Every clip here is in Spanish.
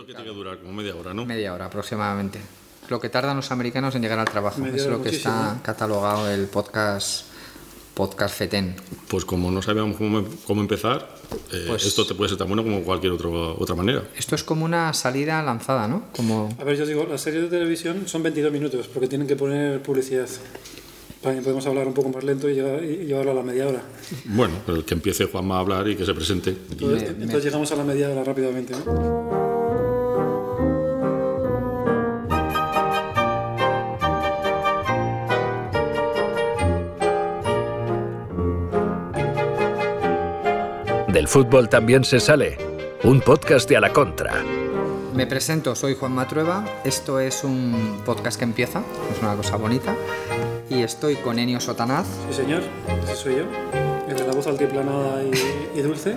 Esto que tiene que durar como media hora, ¿no? Media hora aproximadamente. Lo que tardan los americanos en llegar al trabajo. Media es lo que está catalogado el podcast podcast FETEN. Pues como no sabíamos cómo, cómo empezar, eh, Pues- esto te puede ser tan bueno como cualquier otro, otra manera. Esto es como una salida lanzada, ¿no? Como A ver, yo os digo, las series de televisión son 22 minutos porque tienen que poner publicidad. También podemos hablar un poco más lento y, llevar- y llevarlo a la media hora. Bueno, pero que empiece Juanma a hablar y que se presente. Entonces, Me- me- entonces llegamos a la media hora rápidamente. ¿no? Del fútbol también se sale. Un podcast de a la contra. Me presento, soy Juan Matrueva. Esto es un podcast que empieza, es una cosa bonita. Y estoy con Enio Sotanaz Sí, señor, ese soy yo. El de la voz altiplanada y, y dulce.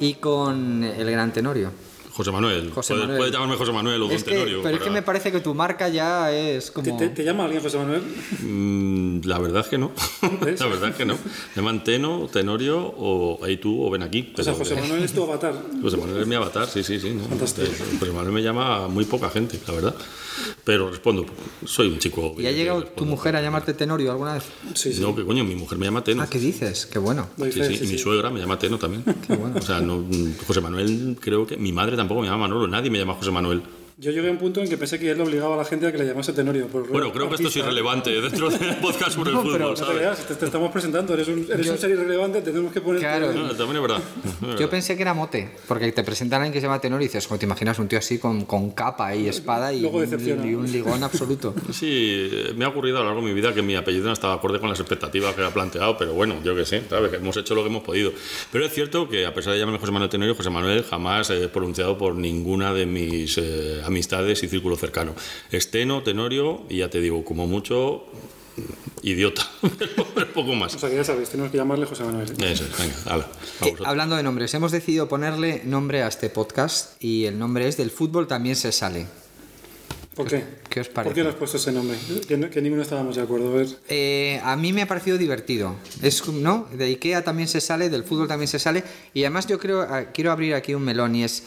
y con el gran Tenorio. José Manuel. José puedes, Manuel. puedes llamarme José Manuel o Don Es que- Tenorio. pero es que me parece que tu marca ya es ¿Te, como... te- te llama alguien José Manuel? Mm, la verdad es que no. ¿Ves? la verdad es que no. Me llaman Teno, Tenorio o ahí tú o ven aquí. O sea, José Manuel es tu avatar. José Manuel es mi avatar, sí, sí, sí. ¿no? Fantástico. José Manuel me llama a muy poca gente, la verdad. Pero respondo, soy un chico. ¿Y ha llegado tu mujer a llamarte Tenorio alguna vez? Sí, sí. No, que coño, mi mujer me llama Teno. Ah, ¿qué dices? Qué bueno. Sí, sí, sí, y mi suegra me llama Teno también. O sea, no, José Manuel, creo que mi madre tampoco me llama Manolo, nadie me llama José Manuel. Yo llegué a un punto en que pensé que él obligaba a la gente a que le llamase Tenorio. por Bueno, creo que esto es artista. irrelevante dentro del podcast sobre No, el pero fútbol, No te ¿sabes? creas, te, te estamos presentando, eres un, eres Yo- un ser irrelevante, te tenemos que poner... Claro. No, también es verdad. Yo pensé que era mote, porque te presentan a alguien que se llama Tenorio y dices, como te imaginas un tío así con, con capa y espada y, Luego un, y un ligón absoluto. Sí, me ha ocurrido a lo largo de mi vida que mi apellido no estaba acorde con las expectativas que había planteado, pero bueno, yo qué sé, ¿sabes? Hemos hecho lo que hemos podido. Pero es cierto que a pesar de llamarme José Manuel Tenorio, José Manuel jamás he pronunciado por ninguna de mis eh, amistades y círculo cercano. Esteno, Tenorio, y ya te digo, como mucho, idiota, poco más. O sea, que ya sabes, tenemos que llamarle José Manuel. ¿eh? Eso es, venga, hala, Que, vamos a- hablando de nombres, hemos decidido ponerle nombre a este podcast y el nombre es Del fútbol también se sale. ¿Por qué? ¿Qué os ¿Por parece? qué le has puesto ese nombre? Que, no- que ninguno estábamos de acuerdo. A ver. Eh, a mí me ha parecido divertido. Es, ¿no? De Ikea también se sale, del fútbol también se sale. Y además yo creo, ah, quiero abrir aquí un melón y es,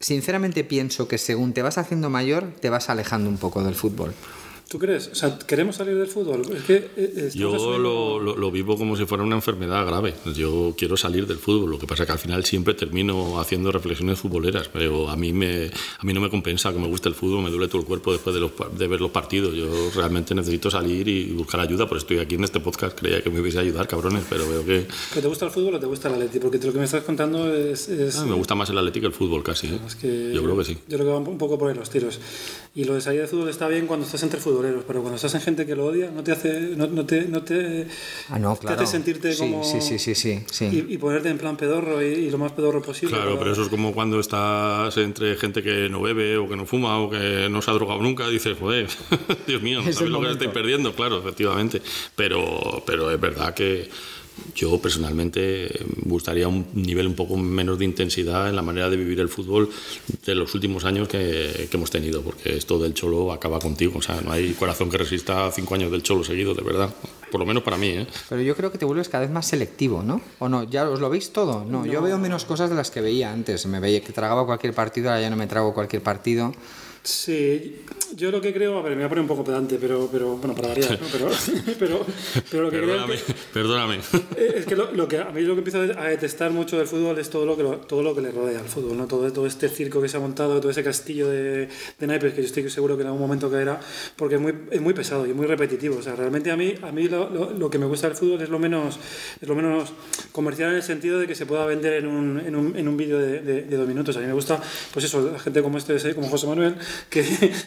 sinceramente pienso que según te vas haciendo mayor, te vas alejando un poco del fútbol. ¿Tú crees? O sea, ¿queremos salir del fútbol? Es que... eh, Yo lo, lo- lo vivo como si fuera una enfermedad grave. Yo quiero salir del fútbol, lo que pasa es que al final siempre termino haciendo reflexiones futboleras, pero a mí, me, a mí no me compensa que me guste el fútbol, me duele todo el cuerpo después de, los, de ver los partidos. Yo realmente necesito salir y buscar ayuda, por eso estoy aquí en este podcast. Creía que me hubiese ayudar, cabrones, pero veo que ¿Que te gusta el fútbol o te gusta el Atleti? Porque lo que me estás contando es... es- ah, me gusta más el Atlético que el fútbol casi. ¿eh? es que Yo creo que sí. Yo creo que va un poco por ahí los tiros. Y lo de salir del fútbol está bien cuando estás entre pero cuando estás en gente que lo odia, no te hace... No, no te, no te, Ah, no, te hace sentirte sí, como... Sí, sí, sí, sí. sí. Y, y ponerte en plan pedorro y, y lo más pedorro posible. Claro, para- pero eso es como cuando estás entre gente que no bebe o que no fuma o que no se ha drogado nunca, dices, joder, Dios mío, no Es sabes lo que estoy perdiendo, claro, efectivamente. Pero, pero es verdad que yo personalmente gustaría un nivel un poco menos de intensidad en la manera de vivir el fútbol de los últimos años que, que hemos tenido, porque esto del cholo acaba contigo, o sea, no hay corazón que resista cinco años del cholo seguido, de verdad. Por lo menos para mí, ¿eh? Pero yo creo que te vuelves cada vez más selectivo, ¿no? ¿O no? ¿Ya os lo veis todo? No, yo veo menos cosas de las que veía antes. Me veía que tragaba cualquier partido, ahora ya no me trago cualquier partido. Sí, yo lo que creo, a ver, me voy a poner un poco pedante, pero, pero bueno, para variar, ¿no? Pero, pero, pero lo que creo Perdóname, que, perdóname. Eh, Es que lo, lo que a mí lo que empiezo a detestar mucho del fútbol es todo lo que lo- todo lo que le rodea al fútbol, ¿no? Todo, todo este circo que se ha montado, todo ese castillo de, de naipes que yo estoy seguro que en algún momento caerá, porque es muy, es muy pesado y muy repetitivo. O sea, realmente a mí, a mí lo, lo- lo que me gusta del fútbol es lo menos es lo menos comercial en el sentido de que se pueda vender en un, en un, en un vídeo de, de- de dos minutos. A mí me gusta, pues eso, la gente como este, como José Manuel, que,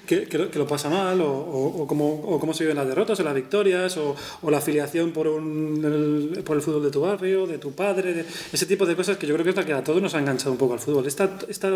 que, que lo, pasa mal, o, o, o cómo, o cómo se viven las derrotas o las victorias, o, la afiliación por, un, el, por el fútbol de tu barrio, de tu padre, de- ese tipo de cosas que yo creo que es la que a todos nos ha enganchado un poco al fútbol. Esta, esta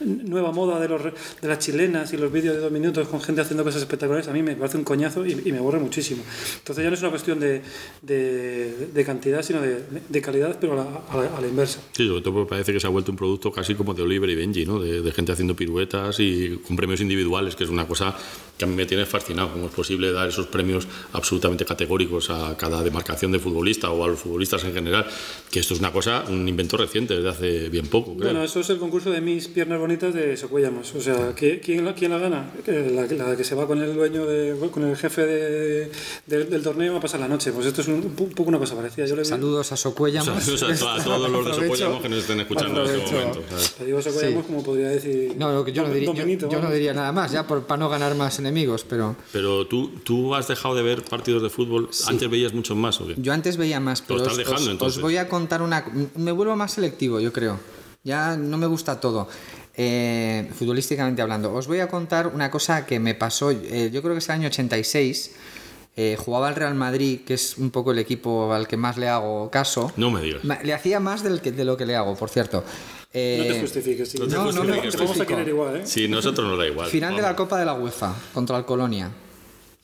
nueva moda de, los, de las chilenas y los vídeos de dos minutos con gente haciendo cosas espectaculares a mí me parece un coñazo y, y me aburre muchísimo. Entonces ya no es una cuestión de, de, de cantidad, sino de, de calidad, pero a la, a la- a la inversa. Sí, sobre todo parece que se ha vuelto un producto casi como de Oliver y Benji, ¿no? De gente haciendo piruetas y con premios premios individuales, que es una cosa que a mí me tiene fascinado, cómo es posible dar esos premios absolutamente categóricos a cada demarcación de futbolista o a los futbolistas en general, que esto es una cosa, un invento reciente desde hace bien poco, creo. Bueno, eso es el concurso de mis piernas bonitas de Socuellamos. O sea, ¿qui- ¿quién, la- quién la gana? La, la que se va con el dueño, de, con el jefe de- del- del torneo a pasar la noche. Pues esto es un, un poco una cosa parecida. Yo le Saludos a Socuellamos. Saludos a, a todos los de Socollamos que nos estén escuchando en este momento. ¿sabes? Le digo Socuellamos como podría decir. No, lo que yo, no diría, yo, yo no. Diría nada más, ya por, para no ganar más enemigos, pero Pero tú, tú has dejado de ver partidos de fútbol, antes veías muchos más, ¿o qué? yo antes veía más, pero estás os, dejando, os- os entonces. voy a contar una... Me vuelvo más selectivo, yo creo. Ya no me gusta todo. Eh, futbolísticamente hablando, os voy a contar una cosa que me pasó, eh, yo creo que es el año 86, eh, jugaba el Real Madrid, que es un poco el equipo al que más le hago caso. No me digas. Le hacía más del que, de lo que le hago, por cierto. Eh, No te justifiques. sí. No te no, no me justifiques, Te vamos a querer igual, ¿eh? Sí, nosotros nos da igual. Final de la Vamos. Copa de la UEFA contra el Colonia.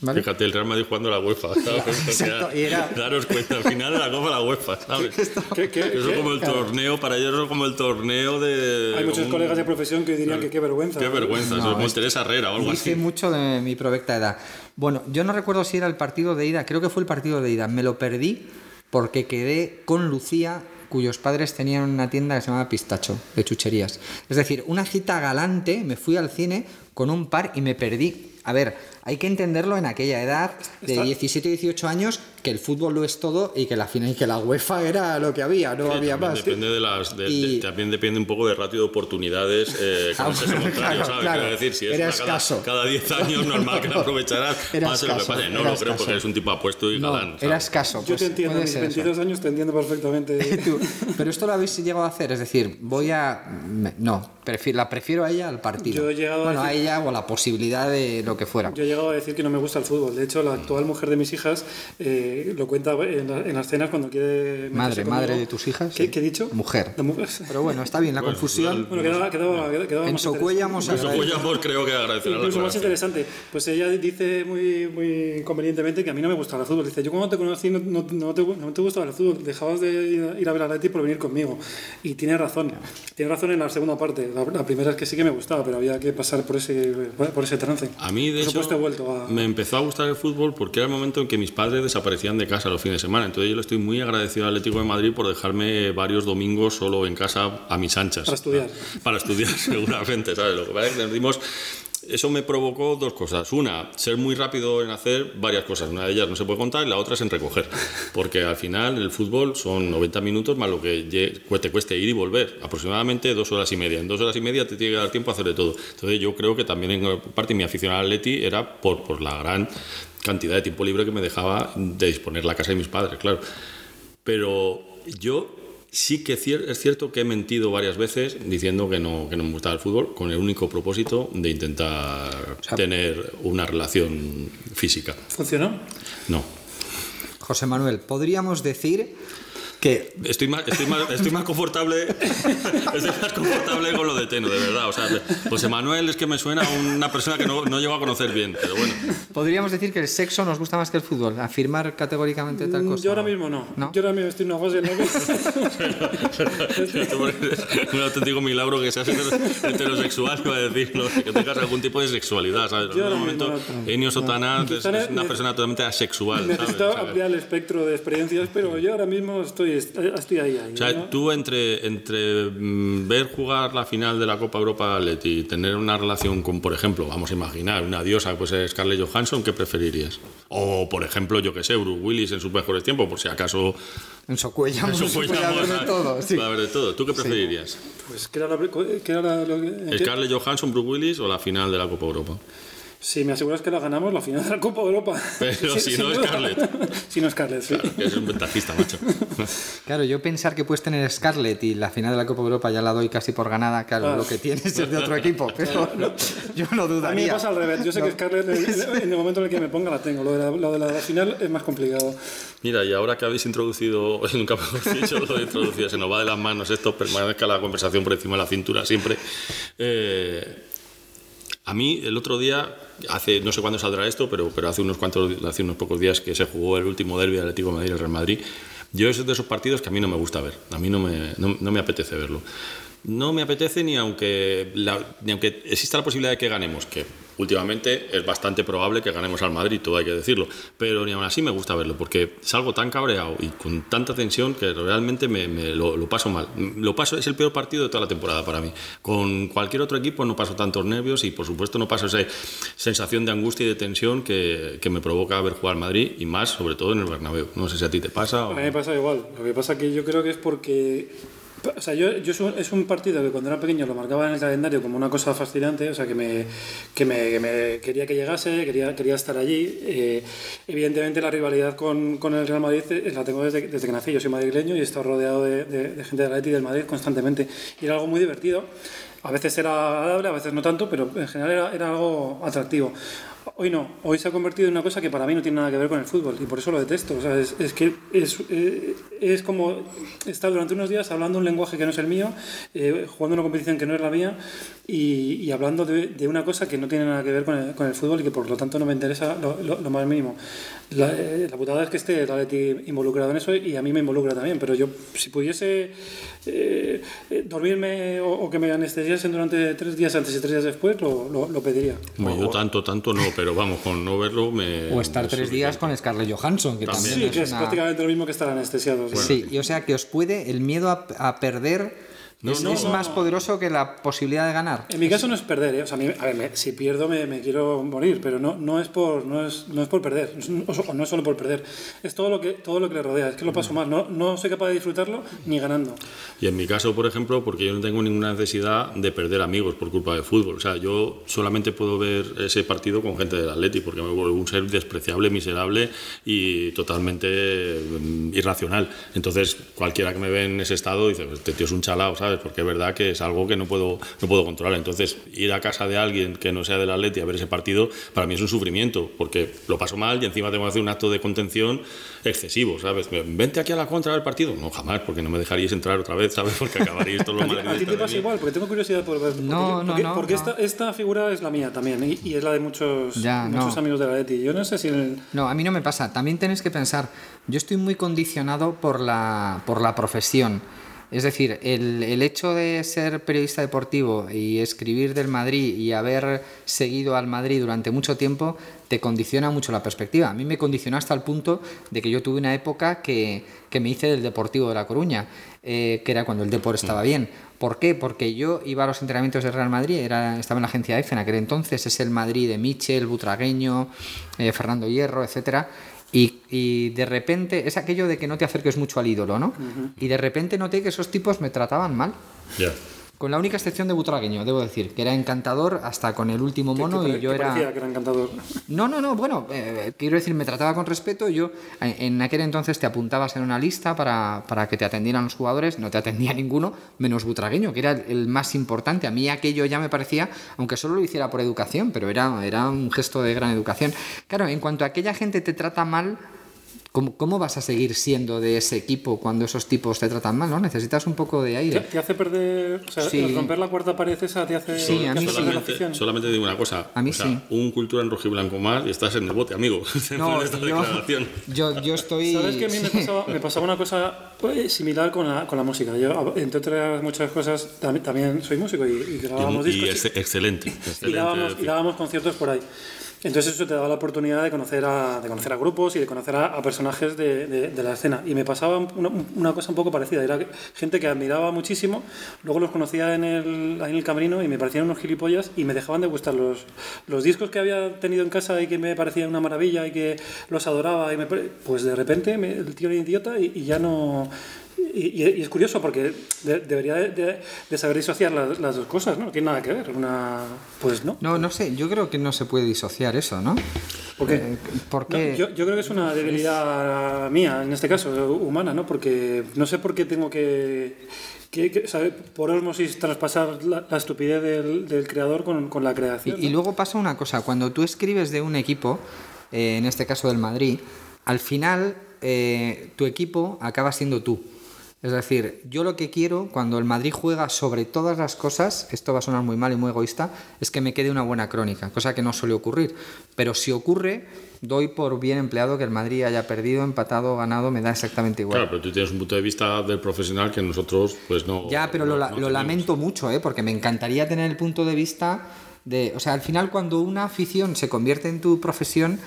¿Vale? Fíjate, el Real Madrid jugando a la UEFA, ¿sabes? O sea, Exacto, y era- Daros cuenta, al final de la Copa la UEFA, ¿sabes? ¿Qué- qué- Eso es como el torneo, para ellos es como el torneo de... Hay muchos un- colegas de profesión que dirían que qué vergüenza. Qué vergüenza, eso es como Teresa Herrera o algo Hice así. mucho de mi provecta edad. Bueno, yo no recuerdo si era el partido de ida, creo que fue el partido de ida. Me lo perdí porque quedé con Lucía, cuyos padres tenían una tienda que se llamaba Pistacho, de chucherías. Es decir, una cita galante, me fui al cine con un par y me perdí. A ver, hay que entenderlo en aquella edad de Está- 17 18 años, que el fútbol lo es todo y que la final y que la UEFA era lo que había, no había También más. Depende de las, de- Y- de- también depende un poco del ratio de oportunidades eh, con Ah, contrario, claro, ¿sabes? claro. Quiero decir, si es Era una cada, escaso. cada 10 años, normal que la aprovecharás. Era pase lo que escaso, pase. No era lo creo porque escaso. eres un tipo apuesto y No, galán. era escaso. Yo pues te entiendo, a mis ser eso. 22 años te entiendo perfectamente. Tú, Pero esto lo habéis llegado a hacer, es decir, voy a. No, prefi- la prefiero a ella al partido. Yo he llegado a bueno, a decir- ella o a la posibilidad de lo que fuera. Yo he llegado a decir que no me gusta el fútbol. De hecho, la actual mujer de mis hijas eh, lo cuenta en, la- en las cenas cuando quiere. Madre, conmigo. madre de tus hijas. ¿Qué, sí. qué he dicho? Mujer. Pero bueno, está bien, la Bueno, confusión. Bueno, quedaba, quedaba, quedaba En Socuellamos creo que agradecer a la Incluso más interesante. Pues ella dice muy, muy convenientemente que a mí no me gustaba el fútbol. Dice, yo cuando te conocí no, no, no te, no te gustaba el fútbol, dejabas de ir a, ir a ver a Leti por venir conmigo. Y tiene razón. Tiene razón en la segunda parte. La, la primera es que sí que me gustaba, pero había que pasar por ese, por ese trance. A mí, de hecho, a... me empezó a gustar el fútbol porque era el momento en que mis padres desaparecían de casa los fines de semana. Entonces yo le estoy muy agradecido al Atlético de Madrid por dejarme varios domingos solo en casa a mis anchas. Para estudiar. Para estudiar, seguramente, ¿sabes? Lo que pasa es que. Eso me provocó dos cosas. Una, ser muy rápido en hacer varias cosas. Una de ellas no se puede contar y la otra es en recoger. Porque al final el fútbol son 90 minutos más lo que te cueste ir y volver. Aproximadamente dos horas y media. En dos horas y media te tiene que dar tiempo a hacer de todo. Entonces yo creo que también en parte mi afición al Atleti era por, por la gran cantidad de tiempo libre que me dejaba de disponer la casa de mis padres, claro. Pero yo sí que es cierto que he mentido varias veces diciendo que no, que no me gustaba el fútbol con el único propósito de intentar tener una relación física. ¿Funcionó? No. José Manuel, podríamos decir que Estoy más, estoy más, estoy más confortable estoy más confortable con lo de Teno, de verdad. O sea, José Manuel es que me suena a una persona que no, no llego a conocer bien, pero bueno. podríamos decir que el sexo nos gusta más que el fútbol. Afirmar categóricamente tal cosa. Mm, Yo ahora mismo no. ¿No? Yo ahora mismo estoy en una fase en un auténtico milagro que seas hetero- heterosexual, iba a decir, ¿no? que tengas algún tipo de sexualidad, ¿sabes? En Yo un ahora momento. Enio Sotana es, es una persona totalmente asexual. Necesito ampliar el espectro de experiencias, pero yo ahora mismo estoy, estoy ahí. ahí O sea, ¿no? tú entre, entre mm, ver jugar la final de la Copa Europa Atleti y tener una relación con, por ejemplo, vamos a imaginar, una diosa, pues es Scarlett Johansson, ¿qué preferirías? O, por ejemplo, yo que sé, Bruce Willis en sus mejores tiempos, por si acaso... En Socuellamos eso se puede puede haber de todo. sí. Haber de todo. ¿Tú qué preferirías? Pues, ¿qué era, la, qué era la- lo que- en ¿Scarlett Johansson, Bruce Willis o la final de la Copa Europa? Si me aseguras que la ganamos, la final de la Copa de Europa. Pero si no, duda. Scarlett. si no, Scarlett, sí. Claro, que es un ventajista, macho. Claro, yo pensar que puedes tener Scarlett y la final de la Copa de Europa ya la doy casi por ganada, claro, Claro. lo que tienes es de otro equipo, pero yo no A mí me dudaría. pasa al revés. Yo sé que Scarlett, en, en el momento en el que me ponga, la tengo. Lo de la, lo de la final es más complicado. Mira, y ahora que habéis introducido, nunca mejor dicho, lo de introducido, se nos va de las manos esto, permanezca la conversación por encima de la cintura siempre. Eh, a mí el otro día, hace no sé cuándo saldrá esto, pero, pero hace unos cuantos, hace unos pocos días que se jugó el último derbi del Atlético de Madrid y el Real Madrid, Yo es de esos partidos que a mí no me gusta ver, a mí no me, no, me apetece verlo. No me apetece ni aunque, ni aunque exista la posibilidad de que ganemos, que últimamente es bastante probable que ganemos al Madrid, todo hay que decirlo, pero ni aún así me gusta verlo, porque salgo tan cabreado y con tanta tensión que realmente me, lo, paso mal. Lo paso, es el peor partido de toda la temporada para mí. Con cualquier otro equipo no paso tantos nervios y por supuesto no paso esa sensación de angustia y de tensión que, me provoca ver jugar al Madrid y más sobre todo en el Bernabéu. No sé si a ti te pasa. A mí me pasa igual. Lo que pasa que yo creo que es porque. O sea, yo, yo es, un, partido que cuando era pequeño lo marcaba en el calendario como una cosa fascinante, o sea, que me, que me, que me quería que llegase, quería, quería estar allí. Eh, evidentemente, la rivalidad con, con el Real Madrid eh, la tengo desde, desde que nací. Yo soy madrileño y he estado rodeado de, de, de gente del Atleti y del Madrid constantemente. Y era algo muy divertido. A veces era agradable, a veces no tanto, pero en general era, era algo atractivo. Hoy no, hoy se ha convertido en una cosa que para mí no tiene nada que ver con el fútbol y por eso lo detesto. O sea, es, que es, eh, es como estar durante unos días hablando un lenguaje que no es el mío, eh, jugando una competición que no es la mía y, hablando de, una cosa que no tiene nada que ver con el, fútbol y que por lo tanto no me interesa lo, más mínimo. La, eh, putada es que esté el Atleti involucrado en eso y a mí me involucra también, pero yo si pudiese eh, dormirme o, o, que me anestesiasen durante tres días antes y tres días después, lo, lo pediría. Bueno, yo tanto, tanto no, pero vamos, con no verlo me... O estar tres días con Scarlett Johansson, que también, sí, es que es una... prácticamente lo mismo que estar anestesiado. Bueno, sí, y o sea que os puede el miedo a, a perder no, es, no, es no, más poderoso que la posibilidad de ganar. En mi caso no es perder, ¿eh? o sea, a, mí, a ver, me, si pierdo me, me, quiero morir, pero no, no, es por, no, es, no es por perder, o no es solo por perder, es todo lo que, todo lo que le rodea, es que lo paso mal, no, no soy capaz de disfrutarlo ni ganando. Y en mi caso, por ejemplo, porque yo no tengo ninguna necesidad de perder amigos por culpa del fútbol, o sea, yo solamente puedo ver ese partido con gente del Atleti, porque me vuelvo un ser despreciable, miserable y totalmente um, irracional. Entonces, cualquiera que me ve en ese estado dice, este tío es un chalao, ¿sabes? Porque es verdad que es algo que no puedo, no puedo controlar. Entonces, ir a casa de alguien que no sea del Atleti a ver ese partido, para mí es un sufrimiento, porque lo paso mal y encima tengo que hacer un acto de contención excesivo, ¿sabes? Vente aquí a la contra del partido. No, jamás, porque no me dejaríis entrar otra vez, ¿sabes? Porque acabaríais todos los madridistas. A ti te pasa igual, porque tengo curiosidad por ver. Porque, no, no, porque, no, porque no. Esta, esta figura es la mía también y, y es la de muchos, ya, muchos no. amigos de la Atleti. Yo no sé si... El... No, a mí no me pasa. También tenéis que pensar, yo estoy muy condicionado por la, por la profesión. Es decir, el, el, hecho de ser periodista deportivo y escribir del Madrid y haber seguido al Madrid durante mucho tiempo te condiciona mucho la perspectiva. A mí me condicionó hasta el punto de que yo tuve una época que, que me hice del Deportivo de La Coruña, eh, que era cuando el deporte estaba bien. ¿Por qué? Porque yo iba a los entrenamientos del Real Madrid, era, estaba en la agencia EFE en aquel entonces, es el Madrid de Michel, Butragueño, eh, Fernando Hierro, etcétera. Y, y, de repente, es aquello de que no te acerques mucho al ídolo, ¿no? Uh -huh. Y de repente noté que esos tipos me trataban mal. Yeah. Con la única excepción de Butragueño, debo decir, que era encantador hasta con el último mono ¿Qué, qué, y yo qué era... que era encantador? No, no, no, bueno, eh, quiero decir, me trataba con respeto. Yo en aquel entonces te apuntabas en una lista para, para que te atendieran los jugadores, no te atendía ninguno, menos Butragueño, que era el, el, más importante. A mí aquello ya me parecía, aunque solo lo hiciera por educación, pero era, era un gesto de gran educación. Claro, en cuanto a aquella gente te trata mal, ¿Cómo, ¿Cómo, vas a seguir siendo de ese equipo cuando esos tipos te tratan mal? ¿no? Necesitas un poco de aire. ¿Te, te hace perder, o sea, Sí. romper la cuarta pared esa te hace, Sí, a mí hace sí. Solamente, solamente digo una cosa. A mí o sea, sí. Un cultura en rojiblanco más y estás en el bote, amigo. No, esta yo, declaración. yo, yo estoy... ¿Sabes que a mí me pasaba, me pasaba una cosa pues, similar con la, con la música? Yo, entre otras muchas cosas, también, también soy músico y, y grabábamos Y, y discos. ex- excelente. y excelente dábamos, y dábamos conciertos por ahí. Entonces eso te daba la oportunidad de conocer a, de conocer a grupos y de conocer a, a personajes de, de- de la escena. Y me pasaba una, una cosa un poco parecida. Era gente que admiraba muchísimo, luego los conocía en el, en el camerino y me parecían unos gilipollas y me dejaban de gustar los, los discos que había tenido en casa y que me parecían una maravilla y que los adoraba. Y me pues de repente me- el tío era idiota y, y ya no... Y, es curioso porque de- debería de, de- saber disociar las, las dos cosas, ¿no? No tiene nada que ver. Una, pues no. No, no sé, yo creo que no se puede disociar eso, ¿no? ¿Por qué? Eh, No, Porque... yo, yo creo que es una debilidad mía, en este caso, humana, ¿no? Porque no sé por qué tengo que, que- que, ¿sabe? por osmosis traspasar la, la estupidez del, del creador con, con la creación. Y, luego pasa una cosa, cuando tú escribes de un equipo, eh, en este caso del Madrid, al final eh, tu equipo acaba siendo tú. Es decir, yo lo que quiero cuando el Madrid juega sobre todas las cosas, esto va a sonar muy mal y muy egoísta, es que me quede una buena crónica, cosa que no suele ocurrir. Pero si ocurre, doy por bien empleado que el Madrid haya perdido, empatado, ganado, me da exactamente igual. Claro, pero tú tienes un punto de vista del profesional que nosotros pues no... Ya, pero no- lo, no lo lamento mucho, ¿eh? porque me encantaría tener el punto de vista de... O sea, al final cuando una afición se convierte en tu profesión,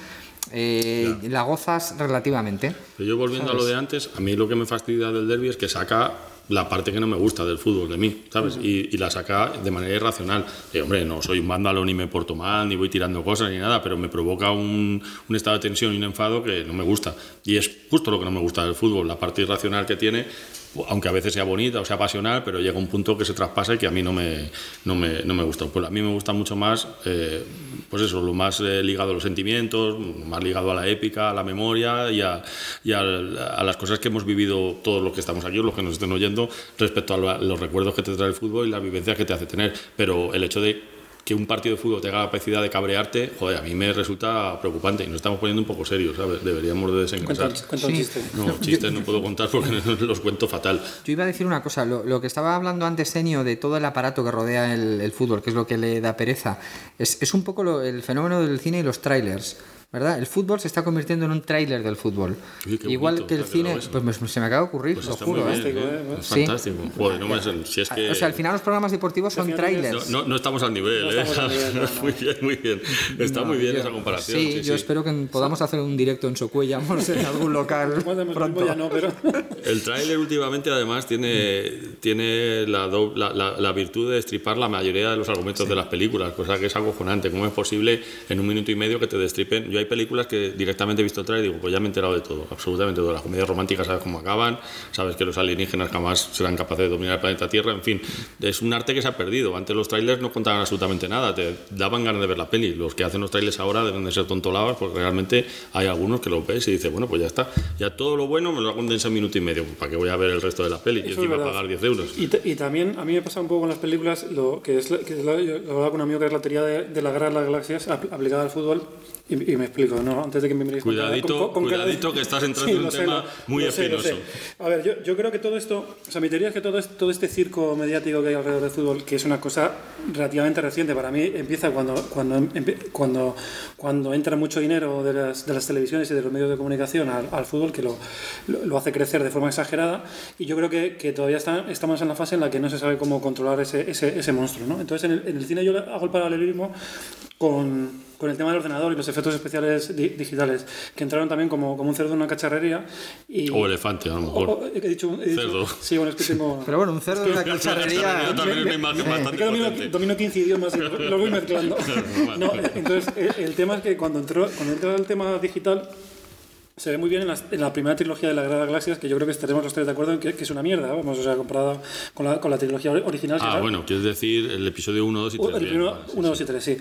eh, la gozas relativamente. Pero yo volviendo a lo de antes, a mí lo que me fastidia del derby es que saca la parte que no me gusta del fútbol de mí, ¿sabes? y, y la saca de manera irracional. Y, hombre, no soy un vándalo ni me porto mal, ni voy tirando cosas ni nada, pero me provoca un, un estado de tensión y un enfado que no me gusta. Y es justo lo que no me gusta del fútbol, la parte irracional que tiene, aunque a veces sea bonita o sea pasional, pero llega un punto que se traspasa y que a mí no me, no me, no me gusta. Pues a mí me gusta mucho más, eh, pues eso, lo más eh, ligado a los sentimientos, más ligado a la épica, a la memoria y, a, a las cosas que hemos vivido todos los que estamos aquí, los que nos estén oyendo, respecto a lo- los recuerdos que te trae el fútbol y las vivencias que te hace tener. Pero el hecho de que un partido de fútbol tenga la capacidad de cabrearte, joder, a mí me resulta preocupante y nos estamos poniendo un poco serios, ¿sabes? Deberíamos de desengrasar. Cuenta, un Sí. chiste. No, chistes no puedo contar porque los cuento fatal. Yo iba a decir una cosa, lo, lo que estaba hablando antes Senio de todo el aparato que rodea el, el fútbol, que es lo que le da pereza, es, es un poco lo- el fenómeno del cine y los trailers. ¿Verdad? El fútbol se está convirtiendo en un tráiler del fútbol. Igual bonito, que el cine, eso. pues me- se me acaba de ocurrir, Pues lo juro. ¿eh? bien, Fantástico, ¿eh? ¿eh? Es Sí. fantástico. Joder, no me si es que O sea, al final los programas deportivos son trailers. no, no estamos al nivel, No ¿eh? estamos al nivel, no, no. muy bien, muy bien. Está muy bien Yo- esa comparación. Sí, Sí, yo sí. espero que podamos hacer un directo en Socuellamos en algún local pronto. ya no, pero... El tráiler últimamente además tiene, tiene la, do- la, la- la virtud de destripar la mayoría de los argumentos de las películas, cosa que es acojonante. ¿Cómo es posible en un minuto y medio que te destripen? Yo hay películas que directamente he visto el y digo, pues ya me he enterado de todo, absolutamente todo. Las comedias románticas sabes cómo acaban, sabes que los alienígenas jamás serán capaces de dominar el planeta Tierra, en fin, es un arte que se ha perdido. Antes los trailers no contaban absolutamente nada, te daban ganas de ver la peli. Los que hacen los trailers ahora deben de ser tontoladas porque realmente hay algunos que lo ves y dices, bueno, pues ya está. Ya todo lo bueno me lo hago en minuto y medio, pues, ¿para qué voy a ver el resto de la peli? Y Eso es encima pagar 10 euros. Y, y también a mí me pasa un poco con las películas, lo que es, que es la, yo hablaba con un amigo que es la teoría de, de la guerra de las galaxias apl- aplicada al fútbol. Y, y me explico, ¿no? Antes de que me miréis con Cuidadito, con- con de- cuidadito que estás entrando en un sé, tema lo- muy lo sé, lo sé. espinoso. A ver, yo, yo creo que todo esto, o sea, mi teoría es que todo, todo este circo mediático que hay alrededor del fútbol, que es una cosa relativamente reciente, para mí empieza cuando, cuando, cuando, cuando entra mucho dinero de las, de las televisiones y de los medios de comunicación al, al fútbol, que lo, lo, lo hace crecer de forma exagerada, y yo creo que, que todavía está- estamos en la fase en la que no se sabe cómo controlar ese, ese, ese monstruo. ¿no? Entonces, en el, en el cine yo hago el paralelismo con, con el tema del ordenador y los efectos especiales di- digitales, que entraron también como, como un cerdo en una cacharrería. Y, O elefante, a lo o- mejor. o- he dicho, he dicho- Cerdo. Sí, bueno, es que tengo... Pero bueno, un cerdo de la cacharrería. Yo también es una imagen bastante domino, domino 15 idiomas y lo, lo voy mezclando. No, entonces, el, el tema es que cuando entró, cuando entra el tema digital, se ve muy bien en, las- en la primera trilogía de la Guerra de las Galaxias, que yo creo que estaremos los tres de acuerdo en que, que es una mierda, vamos, o sea, comparada con la, con la trilogía ori- original. Ah, bueno, quieres decir el episodio 1, 2 y 3. Uh, el primero, 1, 2 y 3, sí.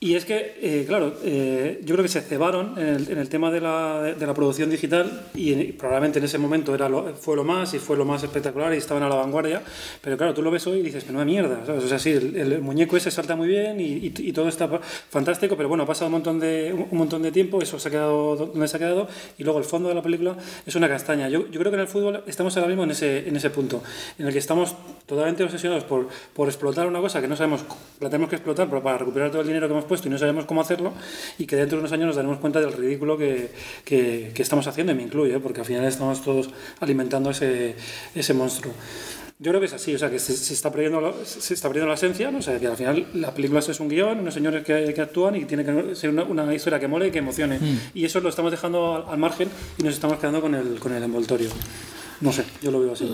Y es que, eh, claro, eh, yo creo que se cebaron en el, en el tema de la, de la producción digital y en- probablemente en ese momento era lo- fue lo más y fue lo más espectacular y estaban a la vanguardia. Pero claro, tú lo ves hoy y dices que no mierda. ¿sabes? O sea, sí, el, el muñeco ese salta muy bien y, y- y todo está fantástico, pero bueno, ha pasado un montón, de, un, un montón de tiempo, eso se ha quedado donde se ha quedado y luego el fondo de la película es una castaña. Yo, yo creo que en el fútbol estamos ahora mismo en ese, en ese punto, en el que estamos totalmente obsesionados por, por explotar una cosa que no sabemos, la tenemos que explotar para- para recuperar todo el dinero que hemos puesto y no sabemos cómo hacerlo y que dentro de unos años nos daremos cuenta del ridículo que, que, estamos haciendo y me incluye, porque al final estamos todos alimentando ese, ese monstruo. Yo creo que es así, o sea, que se, se está, perdiendo la, se está perdiendo la esencia, ¿no? o sea, que al final la película es un guion, unos señores que, que actúan y tiene que ser una, una historia que mole y que emocione. Y eso lo estamos dejando al, al margen y nos estamos quedando con el, con el envoltorio. No sé, yo lo veo así.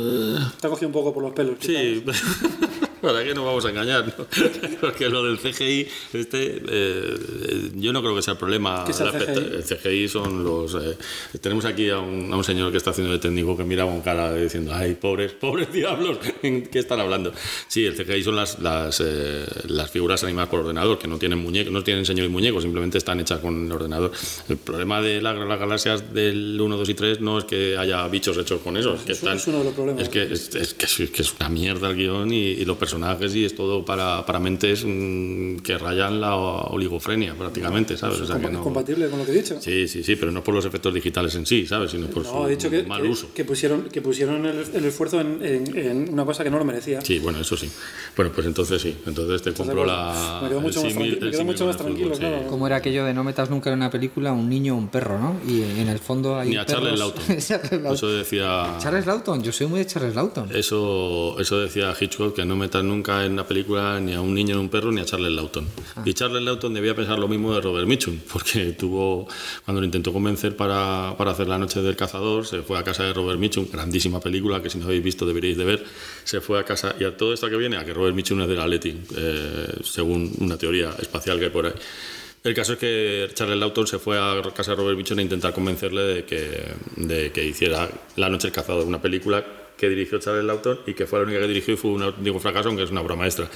Te ha cogido un poco por los pelos. Sí, ¿para qué nos vamos a engañar? no? Porque lo del CGI, este, eh, eh, yo no creo que sea el problema. ¿Qué es el CGI? El CGI son los. eh, tenemos aquí a un, a un señor que está haciendo de técnico que mira con cara diciendo, ay, pobres, pobres diablos, ¿en qué están hablando? Sí, el CGI son las, las, eh, las figuras animadas por ordenador, que no tienen muñecos, no tienen señor y muñeco, simplemente están hechas con el ordenador. El problema de la- las galaxias del 1, 2 y 3 no es que haya bichos hechos con eso, claro, es que, están- es uno de los problemas. es que es, es que, es, que es una mierda el guion y, y los personajes y es todo para, para mentes mm, que rayan la oligofrenia prácticamente, ¿sabes? O sea, que Compa- no- compatible con lo que he dicho. Sí, sí, sí, pero no por los efectos digitales en sí, ¿sabes? Sino por No, su he dicho que, mal uso. que pusieron, que pusieron el, el esfuerzo en, en- en una cosa que no lo merecía. Sí, bueno, eso sí. Bueno, pues entonces sí. Entonces te compro pues, la. me quedo el mucho más símil- tranqui- me el quedo símil mucho más el fútbol, tranquilo, sí. claro. Como era aquello de no metas nunca en una película un niño o un perro, ¿no? Y en el fondo hay Ni a perros- Lawton. Charles Lawton. Eso decía. Charles Lawton, yo soy muy de Charles Lawton. Eso, eso decía Hitchcock, que no metas nunca en la película ni a un niño ni a un perro ni a Charles Lawton. Ah. Y Charles Lawton debía pensar lo mismo de Robert Mitchum, porque tuvo, cuando lo intentó convencer para, para hacer La Noche del Cazador, se fue a casa de Robert Mitchum, grandísima película que si no habéis visto deberíais de ver, se fue a casa, y a todo esto que viene, a que Robert Mitchum es del Atleti, eh, según una teoría espacial que hay por ahí. El caso es que Charles Lawton se fue a casa de Robert Mitchum a intentar convencerle de que, de que hiciera La Noche del Cazador, una película que dirigió Charles Lawton y que fue la única que dirigió y fue un auténtico fracaso, aunque es una obra maestra.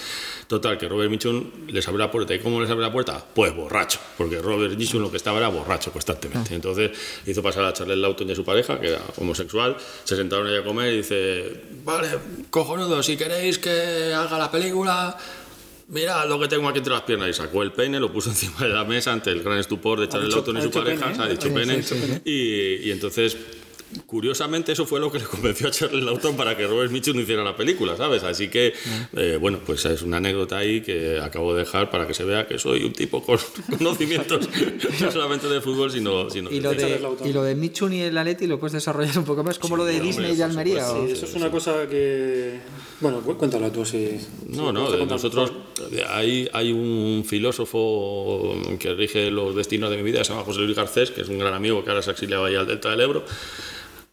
Total, que Robert Mitchum les abre la puerta. ¿Y cómo les abre la puerta? Pues borracho, porque Robert Mitchum lo que estaba era borracho constantemente. Entonces hizo pasar a Charles Lawton y a su pareja, que era homosexual, se sentaron ahí a comer y dice, vale, cojonudo, si queréis que haga la película... Mira lo que tengo aquí entre las piernas y sacó el pene, lo puso encima de la mesa ante el gran estupor de Charles Lawton y su pareja, pene, ¿eh? se ha dicho pene, y entonces Curiosamente, eso fue lo que le convenció a Charles Lawton para que Robert Mitchum hiciera la película, ¿sabes? Así que, eh, bueno, pues es una anécdota ahí que acabo de dejar para que se vea que soy un tipo con conocimientos no solamente de fútbol, sino, sino Y lo, de- y lo de Michun y el Atleti lo puedes desarrollar un poco más, como lo de hombre, Disney y Almería. o- Sí, eso es una cosa que. Bueno, cu- cuéntalo tú si. No, si no, de nosotros hay, hay un filósofo que rige los destinos de mi vida, se llama José Luis Garcés, que es un gran amigo que ahora se ha exiliado ahí al Delta del Ebro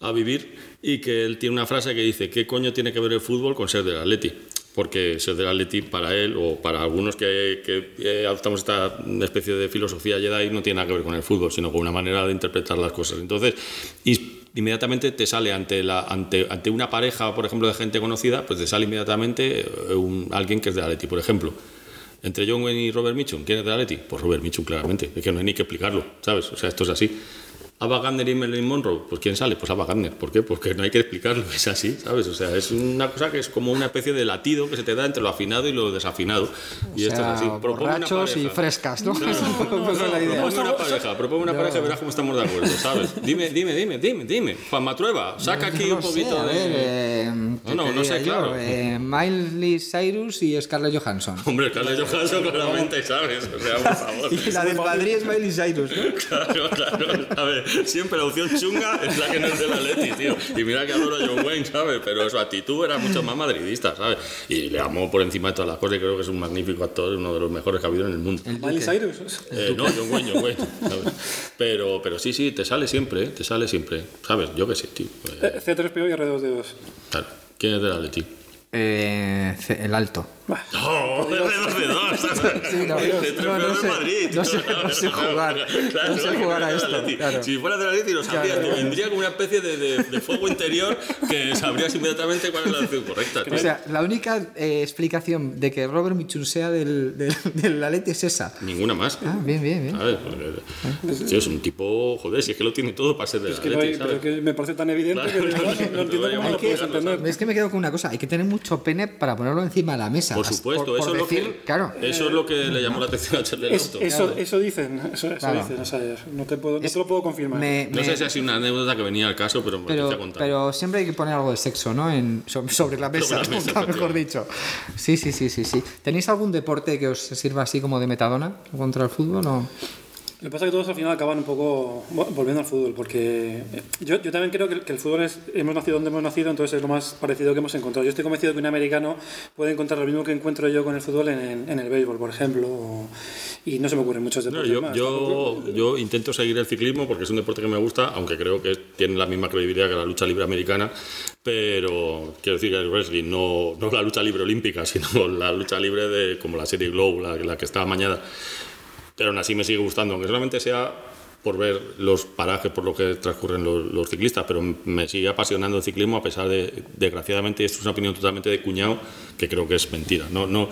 a vivir y que él tiene una frase que dice, ¿qué coño tiene que ver el fútbol con ser del Atleti? Porque ser del Atleti para él o para algunos que, que adoptamos esta especie de filosofía Jedi no tiene nada que ver con el fútbol, sino con una manera de interpretar las cosas. Entonces, inmediatamente te sale ante, la, ante, ante una pareja, por ejemplo, de gente conocida, pues te sale inmediatamente eh, alguien que es del Atleti, por ejemplo. Entre John Wayne y Robert Mitchum, ¿quién es del Atleti? Pues Robert Mitchum, claramente. Es que no hay ni que explicarlo, ¿sabes? O sea, esto es así. Ava Gardner y Marilyn Monroe, pues ¿quién sale? Pues Ava Gardner. ¿Por qué? Porque no hay que explicarlo, es así, ¿sabes? O sea, es una cosa que es como una especie de latido que se te da entre lo afinado y lo desafinado. Y o esto sea, es así. Una borrachos y frescas, ¿no? Claro, no, no, la idea. Proponme una pareja, proponme una pareja y verás cómo estamos de acuerdo, ¿sabes? Dime, dime, dime, dime, dime. Juan Matrueva, saca aquí No un sé, poquito a de... eh, No, ¿qué no, no sé, yo? claro. Eh, Miley Cyrus y Scarlett Johansson. Hombre, Carles Johansson claramente, ¿sabes? O sea, por favor. Y la del Madrid es Miley Cyrus, ¿no? Claro, claro. A ver, siempre la opción chunga es la que no es del Atleti, tío. Y mira que adoro a John Wayne, ¿sabes? Pero su actitud era mucho más madridista, ¿sabes? Y le amo por encima de todas las cosas y creo que es un magnífico actor, uno de los mejores que ha habido en el mundo. El Miley. Cyrus. Eh, no, John Wayne, John Wayne, ¿sabes? Pero, pero sí, sí, te sale siempre, ¿eh? te sale siempre, ¿sabes? Yo qué sé, tío. Eh, Eh, C3PO y R2D2. claro. ¿Quién es del Atleti? Eh, el alto. ¡No! R2D2! Sí, no, no, no sé, no sé- no sé jugar, no sé jugar a esto, claro. Si fuera del Atleti lo sabrías, te vendría como una especie de, de- de fuego interior que sabrías inmediatamente cuál es la acción correcta. O sea, la única eh, explicación de que Robert Mitchum sea del, del, del Atleti es esa. Ninguna más. Ah, bien, bien, bien. ¿Sabes? Porque, sí, es un tipo, joder, si es que lo tiene todo para ser del Es que, no hay- Atleti, pero que me parece tan evidente que Claro, de no, no entiendo cómo no lo puedes entender. Es que me quedo con una cosa, hay que tener mucho pene para ponerlo encima de la mesa. Por supuesto, por, eso, por es lo que, claro. eso es lo que le llamó la atención a Charles Es- Lawton. eso, eso dicen, eso, eso Claro. dicen, o sea, no te, puedo, no te lo puedo confirmar. Me- No me- sé si ha sido una anécdota que venía al caso, pero me pero, apetece contar. pero siempre hay que poner algo de sexo, ¿no? En, so- sobre la mesa, Sobre la mesa, nunca mejor dicho. Sí, sí, sí, sí, sí. ¿Tenéis algún deporte que os sirva así como de metadona contra el fútbol? O? Lo que pasa es que todos al final acaban un poco vo- volviendo al fútbol, porque eh, yo, yo también creo que, el- que el fútbol es, hemos nacido donde hemos nacido, entonces es lo más parecido que hemos encontrado. Yo estoy convencido que un americano puede encontrar lo mismo que encuentro yo con el fútbol en, en- el béisbol, por ejemplo, o- y no se me ocurren muchos No, deportes yo, más. yo, yo intento seguir el ciclismo porque es un deporte que me gusta, aunque creo que tiene la misma credibilidad que la lucha libre americana, pero quiero decir que el wrestling, no, no la lucha libre olímpica, sino la lucha libre de como la serie Glow, la, la que está mañana. Pero aún así me sigue gustando, aunque solamente sea por ver los parajes por los que transcurren los, los ciclistas, pero me sigue apasionando el ciclismo a pesar de, desgraciadamente, esto es una opinión totalmente de cuñado, que creo que es mentira. No, no,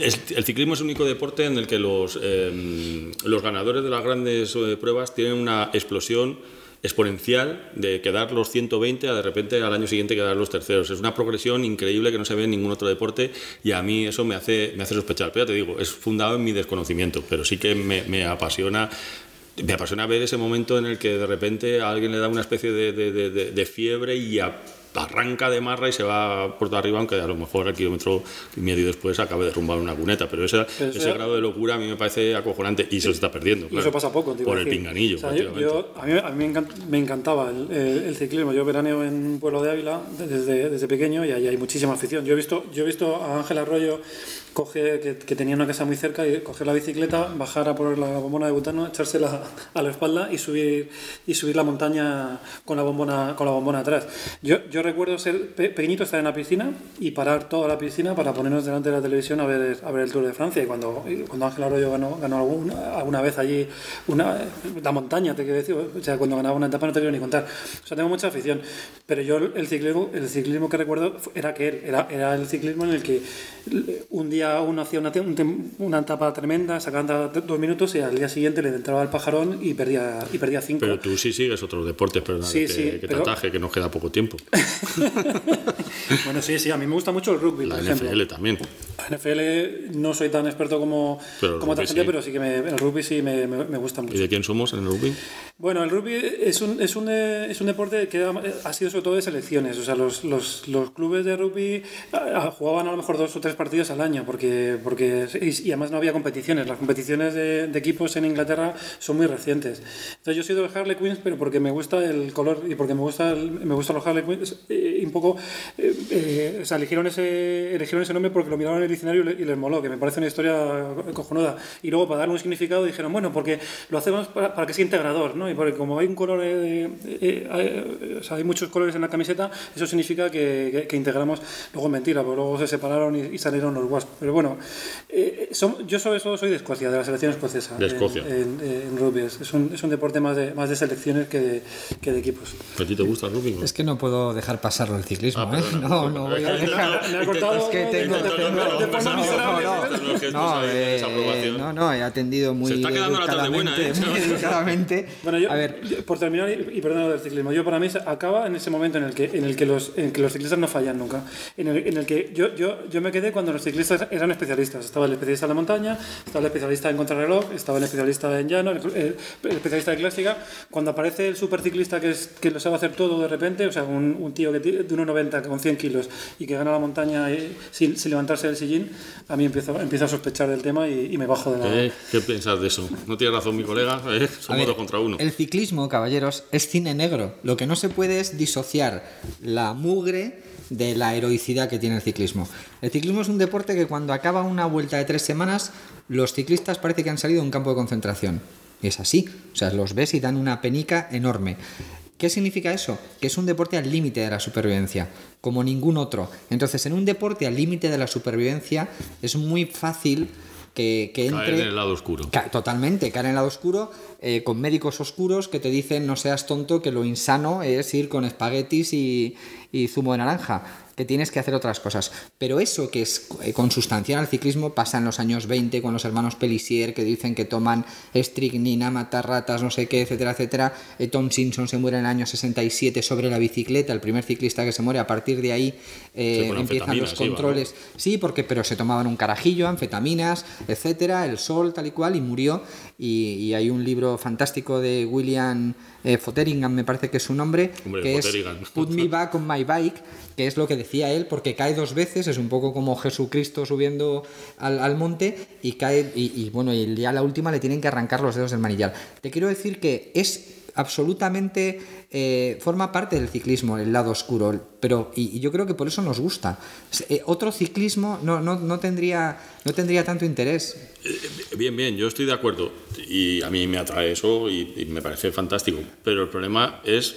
es- el ciclismo es el único deporte en el que los, eh, los ganadores de las grandes eh, pruebas tienen una explosión exponencial de quedar los 120 a de repente al año siguiente quedar los terceros. Es una progresión increíble que no se ve en ningún otro deporte y a mí eso me hace, me hace sospechar. Pero ya te digo, es fundado en mi desconocimiento, pero sí que me, apasiona me apasiona ver ese momento en el que de repente a alguien le da una especie de, de fiebre y a arranca de marra y se va por arriba, aunque a lo mejor al kilómetro y medio después acabe de derrumbar una cuneta. Pero ese, ese grado de locura a mí me parece acojonante y se está perdiendo. Y eso pasa poco, Por el pinganillo. O sea, yo, a mí, a mí me, encantaba el, el, ciclismo. Yo veraneo en un pueblo de Ávila desde, desde pequeño y ahí hay muchísima afición. Yo he visto, yo he visto a Ángel Arroyo coge, que, que, tenía una casa muy cerca, y coger la bicicleta, bajar a por la bombona de butano, echársela a la espalda y subir, y subir la montaña con la bombona, con la bombona atrás. Yo, yo recuerdo ser pequeñito, estar en la piscina y parar toda la piscina para ponernos delante de la televisión a ver, a ver el Tour de Francia. Y cuando, cuando Ángel Arroyo ganó, ganó alguna, alguna vez allí una, la montaña, te quiero decir, o sea, cuando ganaba una etapa no te quiero ni contar. O sea, tengo mucha afición. Pero yo el ciclismo, el ciclismo que recuerdo era que era, era el ciclismo en el que un día uno hacía una, una etapa tremenda, sacando dos minutos y al día siguiente le entraba el pajarón y perdía, y perdía cinco. Pero tú sí sigues otros deportes, pero sí, que, sí, que te ataje, que nos queda poco tiempo. bueno, sí, sí, a mí me gusta mucho el rugby. La por NFL ejemplo. también. La NFL no soy tan experto como, Pero como otra gente, sí. pero sí que me, el rugby sí me, me, me gusta mucho. ¿Y de quién somos en el rugby? Bueno, el rugby es un, es un, eh, es un deporte que ha, sido sobre todo de selecciones. O sea, los, los, los clubes de rugby ah, jugaban a lo mejor dos o tres partidos al año, porque, porque y, y además no había competiciones. Las competiciones de, de, equipos en Inglaterra son muy recientes. Entonces yo sido de Harley Quinn, pero porque me gusta el color y porque me gusta el, me gustan los Harley Quinn, eh, un poco, eh, eh, o sea, eligieron ese, eligieron ese nombre porque lo miraron en el diccionario y, le, y les moló, que me parece una historia cojonuda. Y luego para darle un significado dijeron, bueno, porque lo hacemos para, para que sea integrador, ¿no? Y porque como hay un color, eh, eh, eh, o sea, hay muchos colores en la camiseta, eso significa que, que, que integramos, luego mentira, pero luego se separaron y, y salieron los Wasps. Pero bueno, eh, son, yo sobre todo soy de Escocia, de la selección escocesa. De Escocia. En, en, en rugby. Es un, es un deporte más de, más de selecciones que de, que de equipos. ¿A ti te gusta el rugby? Es que no puedo dejar pasarlo el ciclismo, Ah, ¿eh? perdona. No, no voy a dejar. Me ha cortado. Es que tengo, no, no, no, eh, desaprobación. no, no, he atendido muy Se está quedando la tarde buena, ¿eh? educadamente, muy educadamente. Bueno, yo, a ver, por terminar, y, y perdón del ciclismo, yo para mí se acaba en ese momento en el que, en el que, los, en el que los ciclistas no fallan nunca. En el, en el que yo, yo, yo me quedé cuando los ciclistas eran especialistas. Estaba el especialista en la montaña, estaba el especialista en contrarreloj, estaba el especialista en llano, el, el- el especialista de clásica. Cuando aparece el superciclista que, es, que lo sabe hacer todo de repente, o sea, un, un tío que de 1,90 con 100 kilos y que gana la montaña eh, sin, sin levantarse del sillín, a mí empiezo, empiezo a sospechar del tema y, y me bajo de la... ¿Eh? ¿Qué piensas de eso? No tiene razón mi colega, ¿eh? somos ver, dos contra uno. el ciclismo, caballeros, es cine negro. Lo que no se puede es disociar la mugre de la heroicidad que tiene el ciclismo. El ciclismo es un deporte que cuando acaba una vuelta de tres semanas, los ciclistas parece que han salido de un campo de concentración. Y es así. O sea, los ves y dan una penica enorme. ¿Qué significa eso? Que es un deporte al límite de la supervivencia, como ningún otro. Entonces, en un deporte al límite de la supervivencia es muy fácil que, que entre... Caer en el lado oscuro. Ca- Totalmente, caer en el lado oscuro, eh, con médicos oscuros que te dicen no seas tonto, que lo insano es ir con espaguetis y, y zumo de naranja, que tienes que hacer otras cosas. Pero eso que es eh, consustancial al ciclismo pasa en los años 20 con los hermanos Pellissier que dicen que toman estricnina, matar ratas, no sé qué, etcétera, etcétera. Eh, Tom Simpson se muere en el año 67 sobre la bicicleta, el primer ciclista que se muere. A partir de ahí eh, Sí, empiezan los iba, ¿no? controles. Sí, porque pero se tomaban un carajillo, anfetaminas, etcétera, el sol, tal y cual, y murió. Y, y hay un libro fantástico de William eh, Fotheringham, me parece que es su nombre, Hombre, que es. Put Me Back on My Bike, que es lo que decía él, porque cae dos veces, es un poco como Jesucristo subiendo al, monte y cae, y, bueno, y ya la última le tienen que arrancar los dedos del manillar. Te quiero decir que es absolutamente eh, forma parte del ciclismo el lado oscuro pero y, yo creo que por eso nos gusta Eh, otro ciclismo no, no, no tendría no tendría tanto interés Bien, bien, yo estoy de acuerdo y a mí me atrae eso y me parece fantástico. Pero el problema es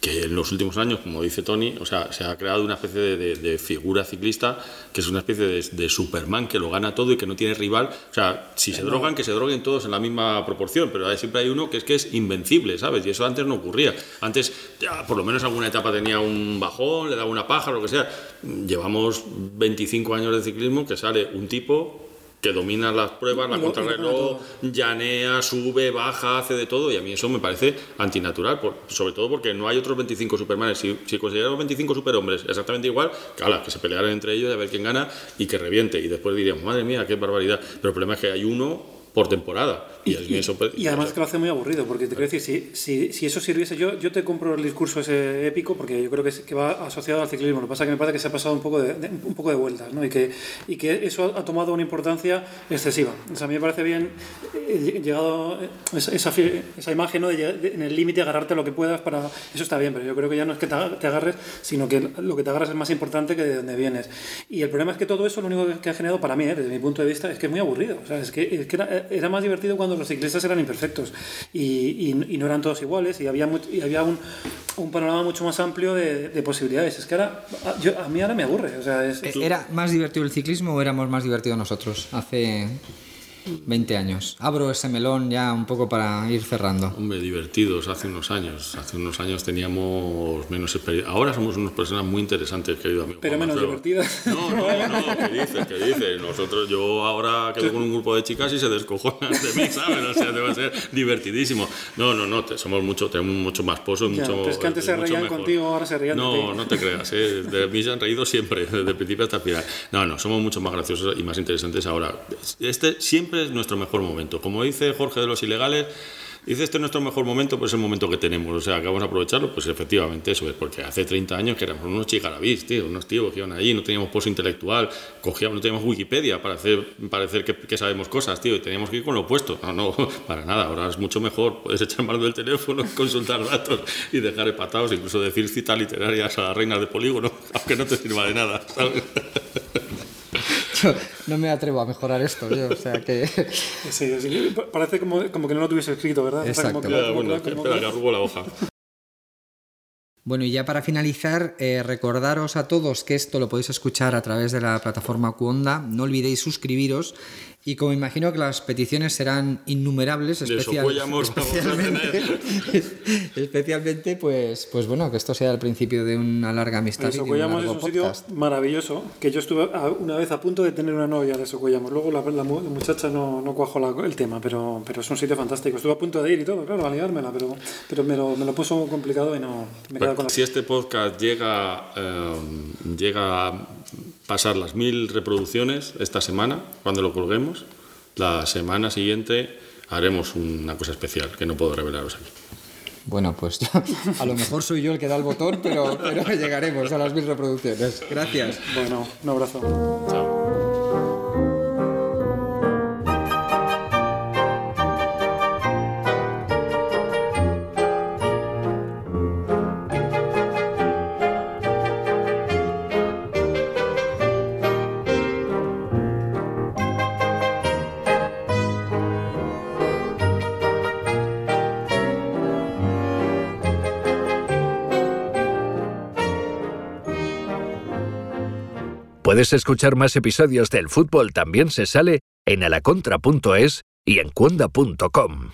que en los últimos años, como dice Tony, o sea, se ha creado una especie de, de- de figura ciclista que es una especie de, de Superman que lo gana todo y que no tiene rival. O sea, si se drogan, que se droguen todos en la misma proporción, pero siempre hay uno que es que es invencible, ¿sabes? Y eso antes no ocurría. Antes, ya, por lo menos alguna etapa tenía un bajón, le daba una paja, lo que sea. Llevamos 25 años de ciclismo que sale un tipo que domina las pruebas, la Lo- lo contrarreloj, llanea, sube, baja, hace de todo y a mí eso me parece antinatural, por- sobre todo porque no hay otros 25 supermanes. Si, si consideramos 25 superhombres exactamente igual, que, ala, que se pelearan entre ellos y a ver quién gana y que reviente. Y después diríamos, madre mía, qué barbaridad. Pero el problema es que hay uno por temporada. Y, mí eso, Y además es que lo hace muy aburrido, porque te quiero decir, si, si, si eso sirviese, yo, yo te compro el discurso ese épico, porque yo creo que, es- que va asociado al ciclismo. Lo que pasa es que me parece que se ha pasado un poco de, de- un poco de vueltas, ¿no? Y que, y que eso ha tomado una importancia excesiva. O sea, a mí me parece bien eh, llegado eh, esa, esa, esa imagen, ¿no? De, de- en el límite agarrarte lo que puedas para... Eso está bien, pero yo creo que ya no es que te, te agarres, sino que lo que te agarras es más importante que de dónde vienes. Y el problema es que todo eso lo único que- que ha generado para mí, ¿eh? desde mi punto de vista, es que es muy aburrido. O sea, es que, es que era, era más divertido cuando los ciclistas eran imperfectos y, y- y no eran todos iguales y había, y había un, un panorama mucho más amplio de, de posibilidades. Es que ahora, yo- a mí ahora me aburre. O sea, es, Eh, ¿Era más divertido el ciclismo o éramos más divertidos nosotros hace 20 años? Abro ese melón ya un poco para ir cerrando. Hombre, divertidos hace unos años. Hace unos años teníamos menos experiencia. Ahora somos unas personas muy interesantes, querido amigo. Pero menos divertidas. No, no, no, ¿qué dices? ¿Qué dices? Nosotros, yo ahora quedo con un grupo de chicas y se descojonan de mí, ¿sabes? O sea, te va a ser divertidísimo. No, no, no, te- somos mucho, tenemos mucho más pozo, Ya, mucho pero es que antes es se reían mejor. contigo, ahora se rían de No, ti. no te creas, ¿eh? de mí se han reído siempre, desde el principio hasta el final. No, no, somos mucho más graciosos y más interesantes ahora. Este siempre es nuestro mejor momento. Como dice Jorge de los Ilegales, dice este es nuestro mejor momento, pues es el momento que tenemos. O sea, que vamos a aprovecharlo, pues efectivamente eso es, porque hace 30 años que éramos unos chigarabís, tío, unos tíos que iban allí, no teníamos pozo intelectual, cogíamos, no teníamos Wikipedia para hacer, parecer que, que sabemos cosas, tío, y teníamos que ir con lo opuesto. No, no, para nada, ahora es mucho mejor, puedes echar mano del teléfono, consultar datos y dejar empatados, incluso decir citas literarias a las reinas de polígono, aunque no te sirva de nada, ¿sabes? Yo no me atrevo a mejorar esto, yo, o sea que... Sí, sí, parece como, como que no lo tuviese escrito, ¿verdad? O sea, Exacto. como que- Ya, como bueno, que- espera, que arrugo la hoja. Bueno, y ya para finalizar, eh, recordaros a todos que esto lo podéis escuchar a través de la plataforma Cuonda. No olvidéis suscribiros. Y como imagino que las peticiones serán innumerables, especial- especialmente, especialmente pues, pues bueno, que esto sea el principio de una larga amistad. y de un Socuellamos es un sitio podcast. maravilloso, que yo estuve una vez a punto de tener una novia de Socuellamos. Luego la, la mu- la muchacha no, no cuajó la- el tema, pero, pero es un sitio fantástico. Estuve a punto de ir y todo, claro, a liármela, pero, pero me, lo, me lo puso complicado y no me quedado con la... Si este podcast llega, eh, llega a pasar las mil reproducciones esta semana, cuando lo colguemos, la semana siguiente haremos una cosa especial que no puedo revelaros aquí. Bueno, pues yo- a lo mejor soy yo el que da el botón, pero, pero llegaremos a las mil reproducciones. Gracias. Bueno, un abrazo. Chao. Puedes escuchar más episodios del fútbol también se sale en alacontra.es y en cuonda.com.